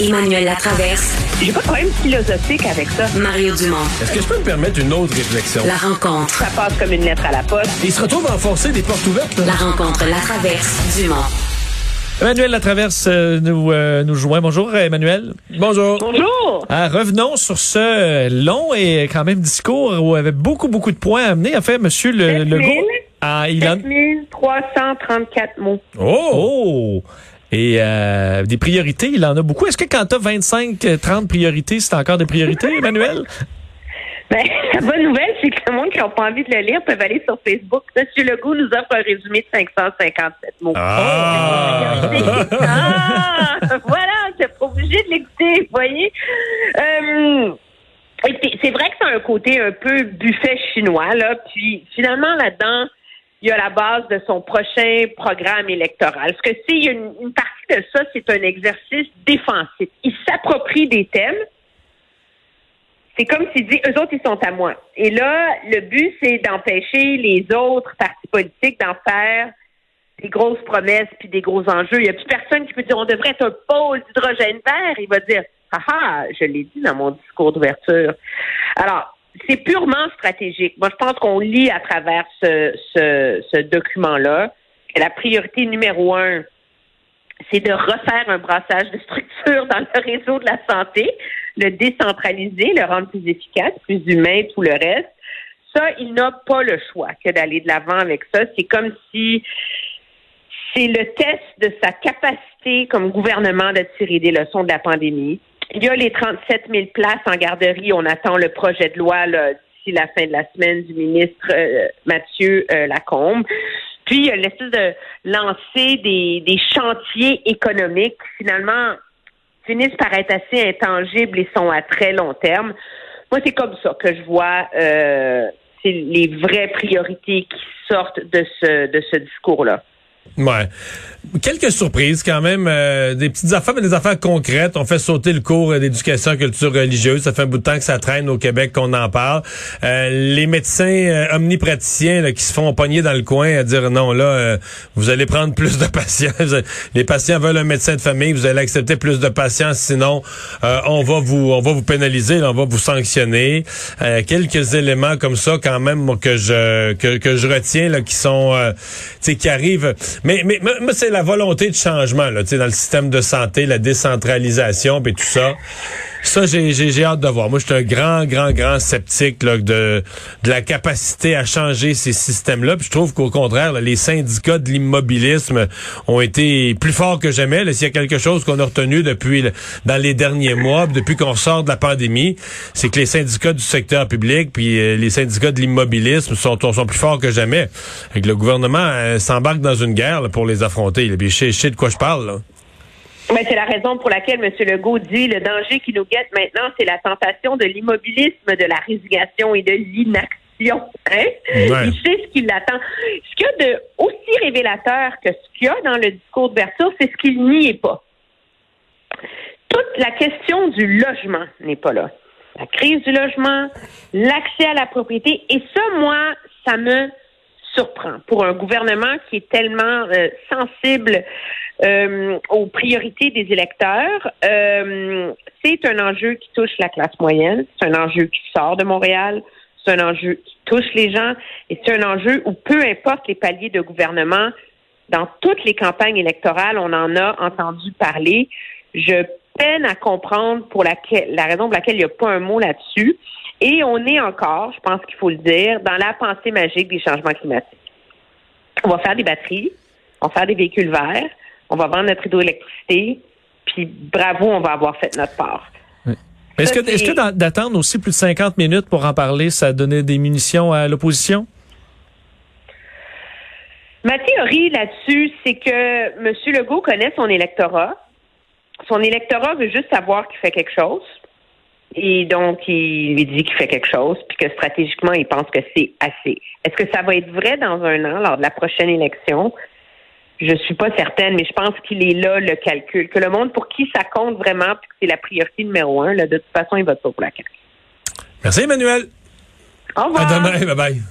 Emmanuel Latraverse. J'ai pas de problème philosophique avec ça. Mario Dumont. Est-ce que je peux me permettre une autre réflexion? La rencontre. Ça passe comme une lettre à la poste. Il se retrouve à enfoncer des portes ouvertes. là. La rencontre. La traverse. Dumont. Emmanuel Latraverse euh, nous, euh, nous joint. Bonjour, Emmanuel. Bonjour. Bonjour! Ah, revenons sur ce euh, long et quand même discours où il y avait beaucoup, beaucoup de points à amener. En fait, Monsieur le, 7 000. Legault... Ah, il en... 7334 mots. Oh! Oh! Et euh, des priorités, il en a beaucoup. Est-ce que quand tu as 25, euh, 30 priorités, c'est encore des priorités, Emmanuel? Ben, la bonne nouvelle, c'est que le monde qui n'a pas envie de le lire peuvent aller sur Facebook. Monsieur Legault nous offre un résumé de 557 mots. Ah! Ah! voilà, t'es pas obligé de l'écouter, vous voyez. Euh, c'est vrai que c'est un côté un peu buffet chinois, là. Puis finalement, là-dedans, il y a la base de son prochain programme électoral. Parce que a une, une partie de ça, c'est un exercice défensif. Il s'approprie des thèmes. C'est comme s'il dit, eux autres, ils sont à moi. Et là, le but, c'est d'empêcher les autres partis politiques d'en faire des grosses promesses puis des gros enjeux. Il n'y a plus personne qui peut dire on devrait être un pôle d'hydrogène vert. Il va dire ah ah, je l'ai dit dans mon discours d'ouverture. Alors, c'est purement stratégique. Moi, je pense qu'on lit à travers ce, ce, document-là que la priorité numéro un, c'est de refaire un brassage de structure dans le réseau de la santé, le décentraliser, le rendre plus efficace, plus humain, tout le reste. Ça, il n'a pas le choix que d'aller de l'avant avec ça. C'est comme si c'est le test de sa capacité comme gouvernement de tirer des leçons de la pandémie. Il y a les 37 000 places en garderie. On attend le projet de loi d'ici la fin de la semaine du ministre euh, Mathieu euh, Lacombe. Puis, il y a l'espèce de lancer des, des chantiers économiques qui, finalement, finissent par être assez intangibles et sont à très long terme. Moi, c'est comme ça que je vois euh, les vraies priorités qui sortent de ce, de ce discours-là. Ouais. Quelques surprises quand même, euh, des petites affaires, mais des affaires concrètes. On fait sauter le cours d'éducation et culture religieuse. Ça fait un bout de temps que ça traîne au Québec qu'on en parle. Euh, les médecins euh, omnipraticiens là, qui se font pogner dans le coin à dire non, là, euh, vous allez prendre plus de patients. Les patients veulent un médecin de famille, vous allez accepter plus de patients, sinon euh, on va vous on va vous pénaliser, on va vous sanctionner. Euh, quelques éléments comme ça quand même que je que, que je retiens là, qui sont euh, qui arrivent. Mais mais moi, c'est la volonté de changement là, dans le système de santé, la décentralisation puis tout ça. Ça, j'ai, hâte de voir. Moi, je suis un grand, grand, grand sceptique là, de, de la capacité à changer ces systèmes-là. Puis je trouve qu'au contraire, là, les syndicats de l'immobilisme ont été plus forts que jamais. S'il y a quelque chose qu'on a retenu depuis dans les derniers mois, puis depuis qu'on sort de la pandémie, c'est que les syndicats du secteur public puis euh, les syndicats de l'immobilisme sont, sont plus forts que jamais. Et que le gouvernement euh, s'embarque dans une guerre là, pour les affronter. Puis je sais, je sais de quoi je parle. Là. Mais c'est la raison pour laquelle M. Legault dit le danger qui nous guette maintenant, c'est la tentation de l'immobilisme, de la résignation et de l'inaction. Hein? Ouais. Il sait ce qui l'attend. Ce qu'il y a de aussi révélateur que ce qu'il y a dans le discours d'ouverture, c'est ce qu'il n'y est pas. Toute la question du logement n'est pas là. La crise du logement, l'accès à la propriété, et ça, moi, ça me surprend pour un gouvernement qui est tellement euh, sensible euh, aux priorités des électeurs. Euh, c'est un enjeu qui touche la classe moyenne, c'est un enjeu qui sort de Montréal, c'est un enjeu qui touche les gens et c'est un enjeu où peu importe les paliers de gouvernement, dans toutes les campagnes électorales, on en a entendu parler. Je peine à comprendre pour laquelle, la raison pour laquelle il n'y a pas un mot là-dessus. Et on est encore, je pense qu'il faut le dire, dans la pensée magique des changements climatiques. On va faire des batteries, on va faire des véhicules verts, on va vendre notre hydroélectricité, puis bravo, on va avoir fait notre part. Est-ce que, que d'attendre aussi plus de 50 minutes pour en parler, ça donnait des munitions à l'opposition? Ma théorie là-dessus, c'est que M. Legault connaît son électorat. Son électorat veut juste savoir qu'il fait quelque chose. Et donc, il lui dit qu'il fait quelque chose, puis que stratégiquement, il pense que c'est assez. Est-ce que ça va être vrai dans un an, lors de la prochaine élection? Je suis pas certaine, mais je pense qu'il est là, le calcul. Que le monde pour qui ça compte vraiment, puis que c'est la priorité numéro un, là, de toute façon, il vote pas pour la CAQ. Merci Emmanuel. Au revoir. À demain. Bye bye.